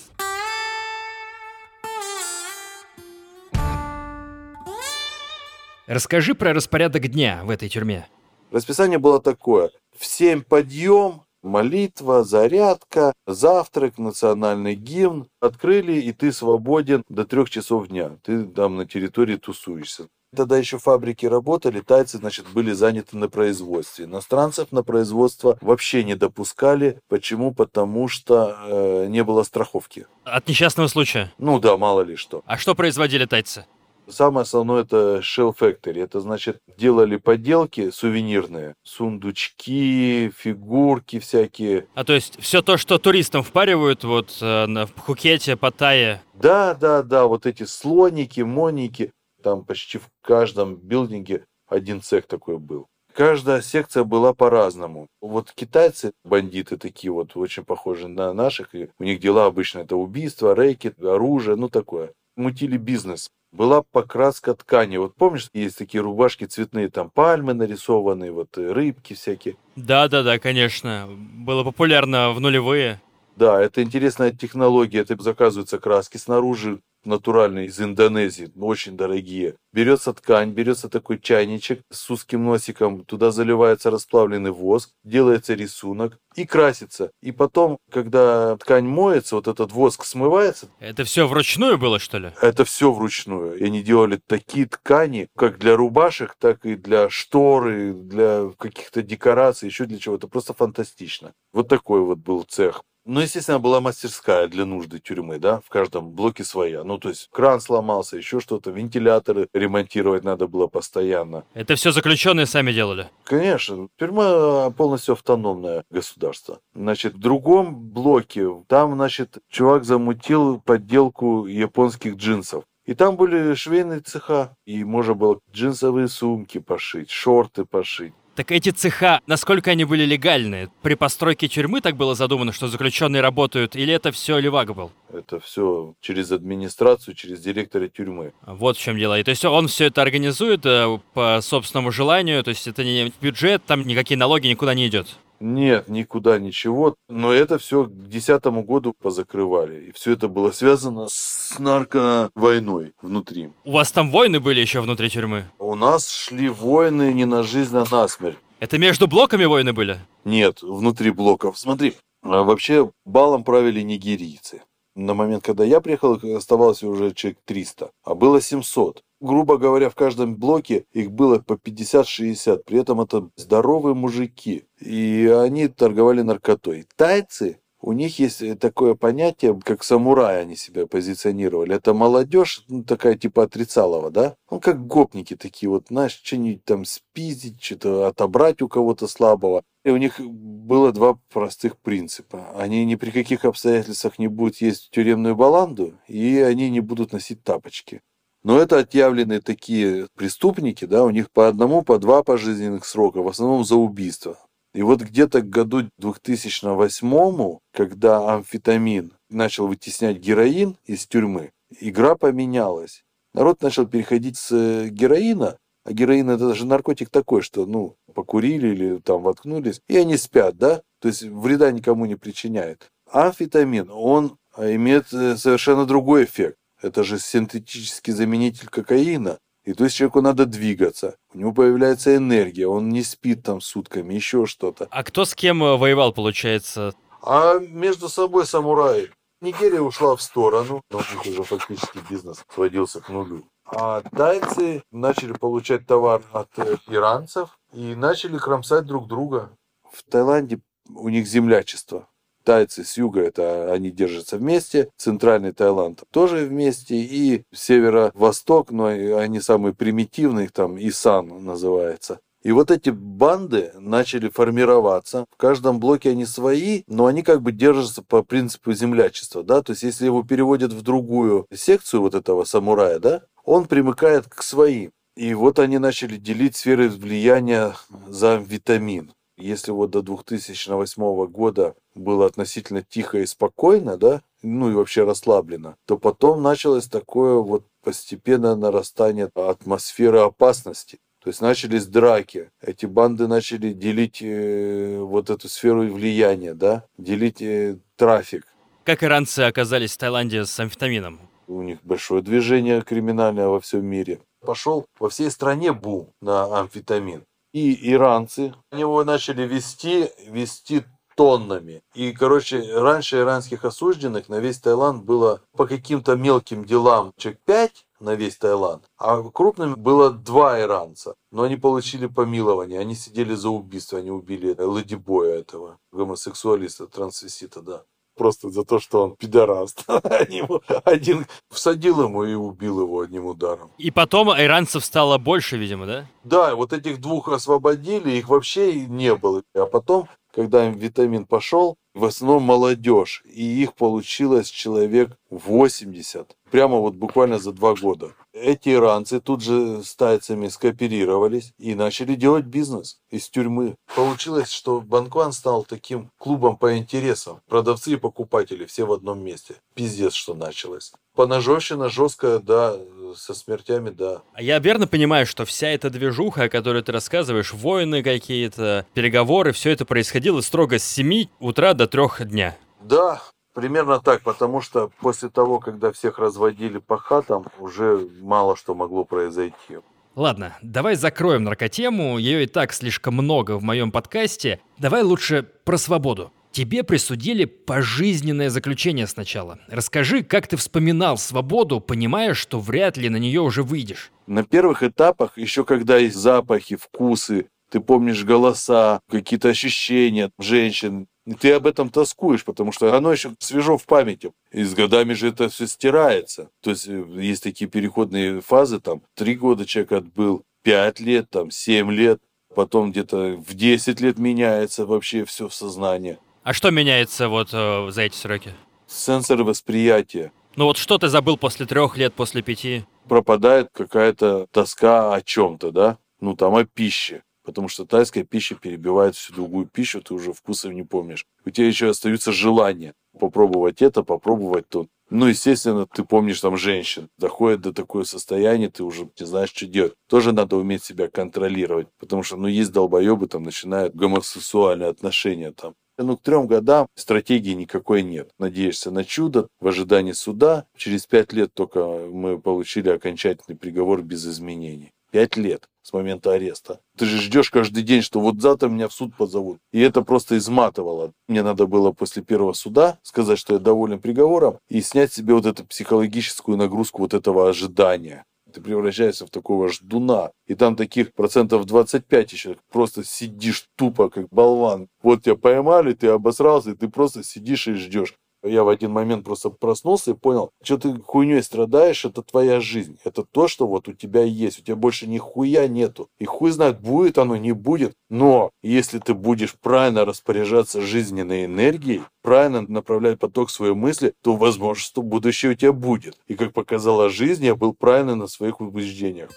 Расскажи про распорядок дня в этой тюрьме. Расписание было такое. В 7 подъем, молитва, зарядка, завтрак, национальный гимн. Открыли, и ты свободен до трех часов дня. Ты там на территории тусуешься. Тогда еще фабрики работали, тайцы, значит, были заняты на производстве. Иностранцев на производство вообще не допускали. Почему? Потому что э, не было страховки. От несчастного случая? Ну да, мало ли что. А что производили тайцы? Самое основное это Shell Factory. Это значит, делали поделки сувенирные. Сундучки, фигурки всякие. А то есть все то, что туристам впаривают вот э, в Пхукете, Паттайе. Да, да, да, вот эти слоники, моники. Там почти в каждом билдинге один цех такой был. Каждая секция была по-разному. Вот китайцы, бандиты такие вот, очень похожи на наших. И у них дела обычно это убийство, рейки, оружие, ну такое. Мутили бизнес была покраска ткани. Вот помнишь, есть такие рубашки цветные, там пальмы нарисованные, вот э, рыбки всякие. Да-да-да, конечно. Было популярно в нулевые. Да, это интересная технология. Это заказываются краски снаружи, натуральные из Индонезии, очень дорогие. Берется ткань, берется такой чайничек с узким носиком, туда заливается расплавленный воск, делается рисунок и красится. И потом, когда ткань моется, вот этот воск смывается. Это все вручную было, что ли? Это все вручную. И они делали такие ткани, как для рубашек, так и для шторы, для каких-то декораций, еще для чего-то. Просто фантастично. Вот такой вот был цех. Ну, естественно, была мастерская для нужды тюрьмы, да, в каждом блоке своя. Ну, то есть кран сломался, еще что-то, вентиляторы ремонтировать надо было постоянно. Это все заключенные сами делали? Конечно. Тюрьма полностью автономное государство. Значит, в другом блоке, там, значит, чувак замутил подделку японских джинсов. И там были швейные цеха, и можно было джинсовые сумки пошить, шорты пошить. Так эти цеха, насколько они были легальные? При постройке тюрьмы так было задумано, что заключенные работают, или это все левак был? Это все через администрацию, через директора тюрьмы. Вот в чем дело. И то есть он все это организует э, по собственному желанию, то есть это не бюджет, там никакие налоги никуда не идет. Нет, никуда ничего. Но это все к 2010 году позакрывали. И все это было связано с нарковойной внутри. У вас там войны были еще внутри тюрьмы? У нас шли войны не на жизнь, а на смерть. Это между блоками войны были? Нет, внутри блоков. Смотри, а вообще балом правили нигерийцы. На момент, когда я приехал, оставалось уже человек 300, а было 700 грубо говоря, в каждом блоке их было по 50-60. При этом это здоровые мужики. И они торговали наркотой. Тайцы, у них есть такое понятие, как самураи они себя позиционировали. Это молодежь, ну, такая типа отрицалова, да? Ну, как гопники такие вот, знаешь, что-нибудь там спиздить, что-то отобрать у кого-то слабого. И у них было два простых принципа. Они ни при каких обстоятельствах не будут есть тюремную баланду, и они не будут носить тапочки. Но это отъявленные такие преступники, да, у них по одному, по два пожизненных срока, в основном за убийство. И вот где-то к году 2008, когда амфетамин начал вытеснять героин из тюрьмы, игра поменялась. Народ начал переходить с героина, а героин это же наркотик такой, что, ну, покурили или там воткнулись, и они спят, да? То есть вреда никому не причиняет. Амфетамин, он имеет э, совершенно другой эффект. Это же синтетический заменитель кокаина. И то есть человеку надо двигаться. У него появляется энергия, он не спит там сутками, еще что-то. А кто с кем э, воевал, получается? А между собой самураи. Нигерия ушла в сторону, но у них уже фактически бизнес сводился к нулю. А тайцы начали получать товар от э, иранцев и начали кромсать друг друга. В Таиланде у них землячество тайцы с юга, это они держатся вместе, центральный Таиланд тоже вместе, и северо-восток, но они самые примитивные, там Исан называется. И вот эти банды начали формироваться. В каждом блоке они свои, но они как бы держатся по принципу землячества, да, то есть если его переводят в другую секцию вот этого самурая, да, он примыкает к своим. И вот они начали делить сферы влияния за витамин. Если вот до 2008 года было относительно тихо и спокойно, да, ну и вообще расслаблено, то потом началось такое вот постепенное нарастание атмосферы опасности. То есть начались драки, эти банды начали делить э, вот эту сферу влияния, да, делить э, трафик. Как иранцы оказались в Таиланде с амфетамином? У них большое движение криминальное во всем мире. Пошел во всей стране бум на амфетамин и иранцы его начали вести, вести тоннами. И, короче, раньше иранских осужденных на весь Таиланд было по каким-то мелким делам человек 5 на весь Таиланд, а крупными было два иранца. Но они получили помилование, они сидели за убийство, они убили ледибоя этого, гомосексуалиста, трансвестита, да просто за то, что он пидораст. Один всадил ему и убил его одним ударом. И потом иранцев стало больше, видимо, да? Да, вот этих двух освободили, их вообще не было. А потом, когда им витамин пошел, в основном молодежь, и их получилось человек 80, прямо вот буквально за два года. Эти иранцы тут же с тайцами скооперировались и начали делать бизнес из тюрьмы. Получилось, что Банкван стал таким клубом по интересам. Продавцы и покупатели все в одном месте. Пиздец, что началось. Поножовщина жесткая, да, со смертями, да. А я верно понимаю, что вся эта движуха, о которой ты рассказываешь, войны какие-то, переговоры, все это происходило строго с 7 утра до 3 дня? Да, примерно так, потому что после того, когда всех разводили по хатам, уже мало что могло произойти. Ладно, давай закроем наркотему, ее и так слишком много в моем подкасте. Давай лучше про свободу. Тебе присудили пожизненное заключение сначала. Расскажи, как ты вспоминал свободу, понимая, что вряд ли на нее уже выйдешь. На первых этапах, еще когда есть запахи, вкусы, ты помнишь голоса, какие-то ощущения женщин, и ты об этом тоскуешь, потому что оно еще свежо в памяти. И с годами же это все стирается. То есть э, есть такие переходные фазы, там, три года человек отбыл, пять лет, там, семь лет, потом где-то в 10 лет меняется вообще все в сознании. А что меняется вот э, за эти сроки? Сенсоры восприятия. Ну вот что ты забыл после трех лет, после пяти? Пропадает какая-то тоска о чем-то, да? Ну там о пище. Потому что тайская пища перебивает всю другую пищу, ты уже вкусов не помнишь. У тебя еще остаются желания попробовать это, попробовать то. Ну, естественно, ты помнишь там женщин. Доходит до такое состояние, ты уже не знаешь, что делать. Тоже надо уметь себя контролировать. Потому что, ну, есть долбоебы, там начинают гомосексуальные отношения там. Ну, к трем годам стратегии никакой нет. Надеешься на чудо, в ожидании суда. Через пять лет только мы получили окончательный приговор без изменений. Пять лет с момента ареста. Ты же ждешь каждый день, что вот завтра меня в суд позовут. И это просто изматывало. Мне надо было после первого суда сказать, что я доволен приговором и снять себе вот эту психологическую нагрузку вот этого ожидания ты превращаешься в такого ждуна. И там таких процентов 25 еще просто сидишь тупо, как болван. Вот тебя поймали, ты обосрался, и ты просто сидишь и ждешь. Я в один момент просто проснулся и понял, что ты хуйней страдаешь, это твоя жизнь. Это то, что вот у тебя есть. У тебя больше ни хуя нету. И хуй знает, будет оно, не будет. Но если ты будешь правильно распоряжаться жизненной энергией, правильно направлять поток своей мысли, то возможно, что будущее у тебя будет. И как показала жизнь, я был правильно на своих убеждениях.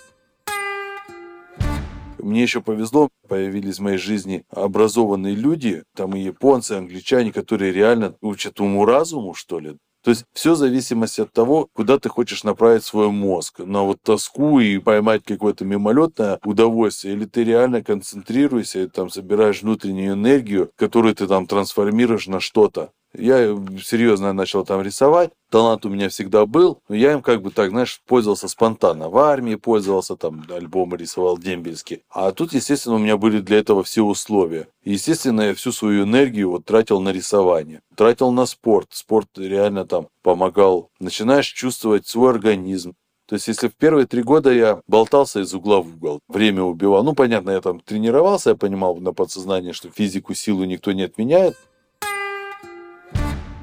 Мне еще повезло, появились в моей жизни образованные люди, там и японцы, и англичане, которые реально учат уму-разуму, что ли. То есть все в зависимости от того, куда ты хочешь направить свой мозг. На вот тоску и поймать какое-то мимолетное удовольствие. Или ты реально концентрируешься и там собираешь внутреннюю энергию, которую ты там трансформируешь на что-то. Я серьезно начал там рисовать. Талант у меня всегда был, но я им как бы так, знаешь, пользовался спонтанно. В армии пользовался, там альбомы рисовал дембельски. А тут, естественно, у меня были для этого все условия. Естественно, я всю свою энергию вот тратил на рисование. Тратил на спорт. Спорт реально там помогал. Начинаешь чувствовать свой организм. То есть, если в первые три года я болтался из угла в угол, время убивал, ну, понятно, я там тренировался, я понимал на подсознании, что физику, силу никто не отменяет,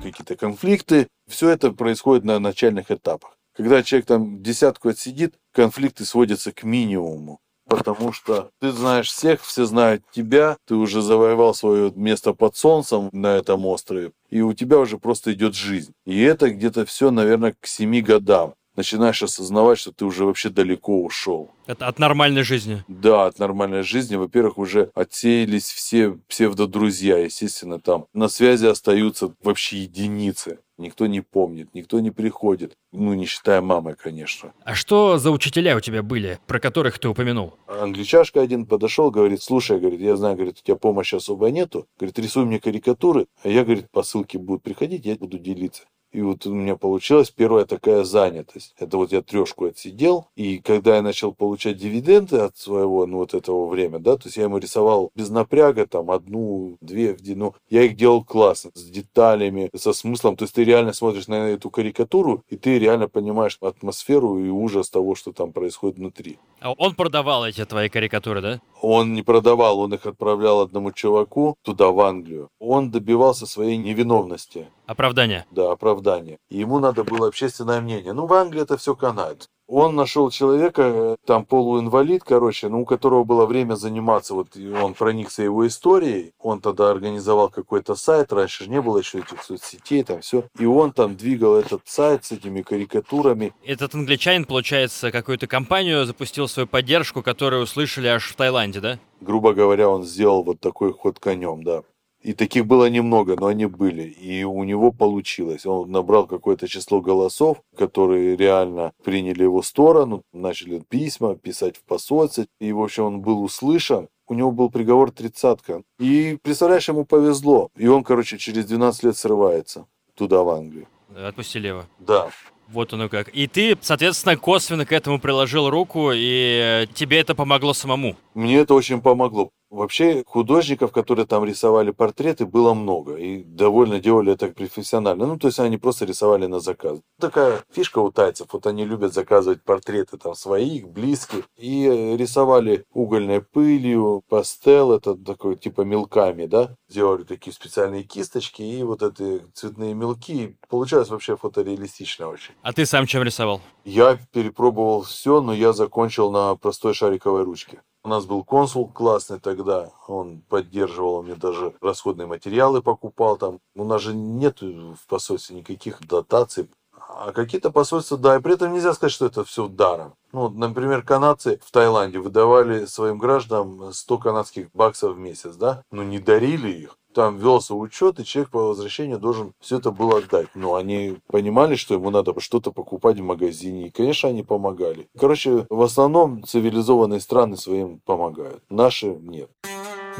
какие-то конфликты. Все это происходит на начальных этапах. Когда человек там десятку отсидит, конфликты сводятся к минимуму. Потому что ты знаешь всех, все знают тебя, ты уже завоевал свое место под солнцем на этом острове, и у тебя уже просто идет жизнь. И это где-то все, наверное, к семи годам начинаешь осознавать, что ты уже вообще далеко ушел. Это от нормальной жизни? Да, от нормальной жизни. Во-первых, уже отсеялись все псевдодрузья, естественно, там на связи остаются вообще единицы. Никто не помнит, никто не приходит. Ну, не считая мамы, конечно. А что за учителя у тебя были, про которых ты упомянул? Англичашка один подошел, говорит, слушай, говорит, я знаю, говорит, у тебя помощи особо нету. Говорит, рисуй мне карикатуры, а я, говорит, по ссылке будут приходить, я буду делиться. И вот у меня получилась первая такая занятость. Это вот я трешку отсидел, и когда я начал получать дивиденды от своего, ну, вот этого времени, да, то есть я ему рисовал без напряга, там, одну, две, ну, я их делал классно, с деталями, со смыслом, то есть ты реально смотришь на эту карикатуру, и ты реально понимаешь атмосферу и ужас того, что там происходит внутри. А он продавал эти твои карикатуры, да? Он не продавал, он их отправлял одному чуваку туда, в Англию. Он добивался своей невиновности. Оправдание. Да, оправдание. И ему надо было общественное мнение. Ну, в Англии это все канает. Он нашел человека, там полуинвалид, короче, ну, у которого было время заниматься, вот он проникся его историей, он тогда организовал какой-то сайт, раньше же не было еще этих соцсетей, там все, и он там двигал этот сайт с этими карикатурами. Этот англичанин, получается, какую-то компанию запустил свою поддержку, которую услышали аж в Таиланде, да? Грубо говоря, он сделал вот такой ход конем, да. И таких было немного, но они были. И у него получилось. Он набрал какое-то число голосов, которые реально приняли его сторону, начали письма писать в посольство. И, в общем, он был услышан. у него был приговор тридцатка. И, представляешь, ему повезло. И он, короче, через 12 лет срывается туда, в Англию. Отпустили его. Да. Вот оно как. И ты, соответственно, косвенно к этому приложил руку, и тебе это помогло самому. Мне это очень помогло. Вообще художников, которые там рисовали портреты, было много. И довольно делали это профессионально. Ну, то есть они просто рисовали на заказ. Такая фишка у тайцев. Вот они любят заказывать портреты там своих, близких. И э, рисовали угольной пылью, пастел, это такой типа мелками, да. Делали такие специальные кисточки и вот эти цветные мелки. Получалось вообще фотореалистично очень. А ты сам чем рисовал? Я перепробовал все, но я закончил на простой шариковой ручке. У нас был консул классный тогда, он поддерживал мне даже расходные материалы покупал там. У нас же нет в посольстве никаких дотаций. А какие-то посольства, да, и при этом нельзя сказать, что это все даром. Ну, например, канадцы в Таиланде выдавали своим гражданам 100 канадских баксов в месяц, да, но не дарили их там велся учет, и человек по возвращению должен все это было отдать. Но они понимали, что ему надо что-то покупать в магазине. И, конечно, они помогали. Короче, в основном цивилизованные страны своим помогают. Наши нет.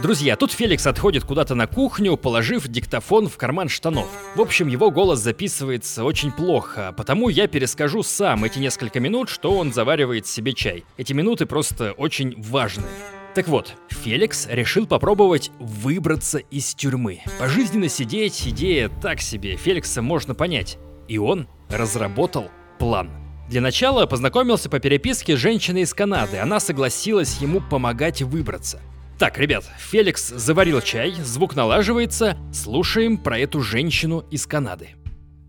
Друзья, тут Феликс отходит куда-то на кухню, положив диктофон в карман штанов. В общем, его голос записывается очень плохо, потому я перескажу сам эти несколько минут, что он заваривает себе чай. Эти минуты просто очень важные. Так вот, Феликс решил попробовать выбраться из тюрьмы. Пожизненно сидеть, идея так себе, Феликса можно понять. И он разработал план. Для начала познакомился по переписке с женщиной из Канады, она согласилась ему помогать выбраться. Так, ребят, Феликс заварил чай, звук налаживается, слушаем про эту женщину из Канады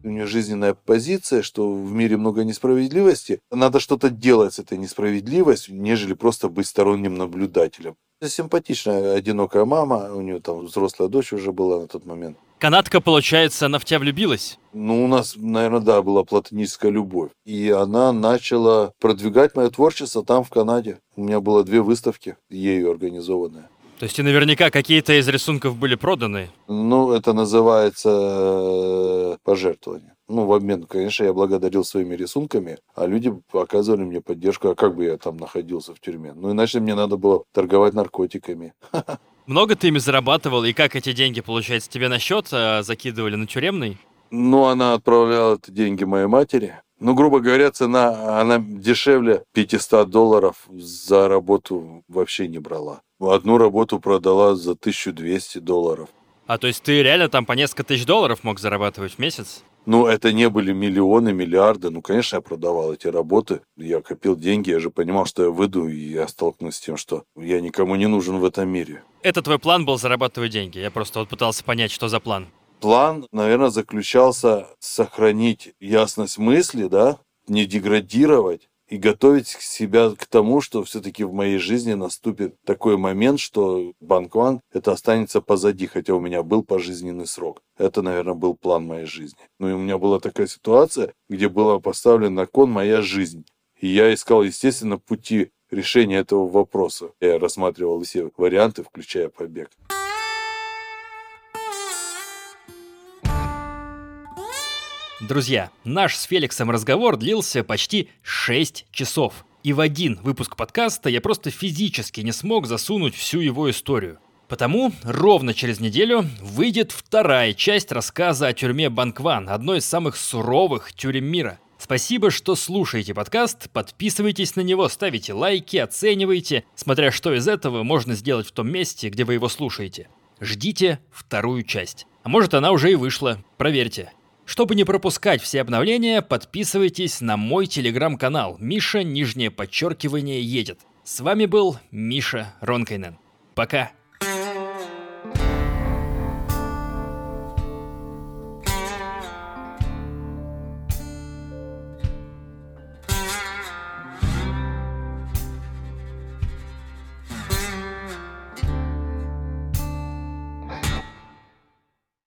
у нее жизненная позиция, что в мире много несправедливости, надо что-то делать с этой несправедливостью, нежели просто быть сторонним наблюдателем. Симпатичная одинокая мама, у нее там взрослая дочь уже была на тот момент. Канадка, получается, она в тебя влюбилась? Ну, у нас, наверное, да, была платоническая любовь. И она начала продвигать мое творчество там, в Канаде. У меня было две выставки, ею организованные. То есть и наверняка какие-то из рисунков были проданы? Ну, это называется э, пожертвование. Ну, в обмен, конечно, я благодарил своими рисунками, а люди оказывали мне поддержку, а как бы я там находился в тюрьме. Ну, иначе мне надо было торговать наркотиками. Много ты ими зарабатывал, и как эти деньги, получается, тебе на счет а, закидывали на тюремный? Ну, она отправляла деньги моей матери. Ну, грубо говоря, цена, она дешевле 500 долларов за работу вообще не брала. Одну работу продала за 1200 долларов. А то есть ты реально там по несколько тысяч долларов мог зарабатывать в месяц? Ну, это не были миллионы, миллиарды. Ну, конечно, я продавал эти работы. Я копил деньги, я же понимал, что я выйду, и я столкнусь с тем, что я никому не нужен в этом мире. Это твой план был зарабатывать деньги? Я просто вот пытался понять, что за план. План, наверное, заключался сохранить ясность мысли, да, не деградировать, и готовить себя к тому, что все-таки в моей жизни наступит такой момент, что Банк Ван это останется позади, хотя у меня был пожизненный срок. Это, наверное, был план моей жизни. Ну и у меня была такая ситуация, где была поставлена на кон моя жизнь. И я искал, естественно, пути решения этого вопроса. Я рассматривал все варианты, включая побег. Друзья, наш с Феликсом разговор длился почти 6 часов. И в один выпуск подкаста я просто физически не смог засунуть всю его историю. Потому ровно через неделю выйдет вторая часть рассказа о тюрьме Банкван, одной из самых суровых тюрем мира. Спасибо, что слушаете подкаст, подписывайтесь на него, ставите лайки, оценивайте, смотря что из этого можно сделать в том месте, где вы его слушаете. Ждите вторую часть. А может она уже и вышла, проверьте. Чтобы не пропускать все обновления, подписывайтесь на мой телеграм-канал Миша, нижнее подчеркивание, едет. С вами был Миша Ронкайнен. Пока.